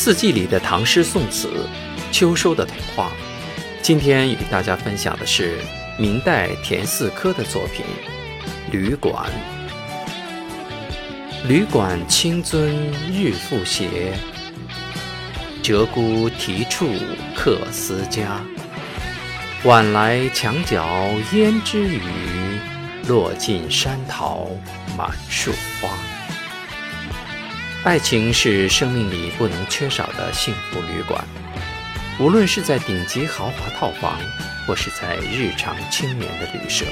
四季里的唐诗宋词，秋收的童话。今天与大家分享的是明代田四科的作品《旅馆》。旅馆清尊日复斜，鹧鸪啼处客思家。晚来墙角胭脂雨，落尽山桃满树花。爱情是生命里不能缺少的幸福旅馆，无论是在顶级豪华套房，或是在日常青年的旅舍。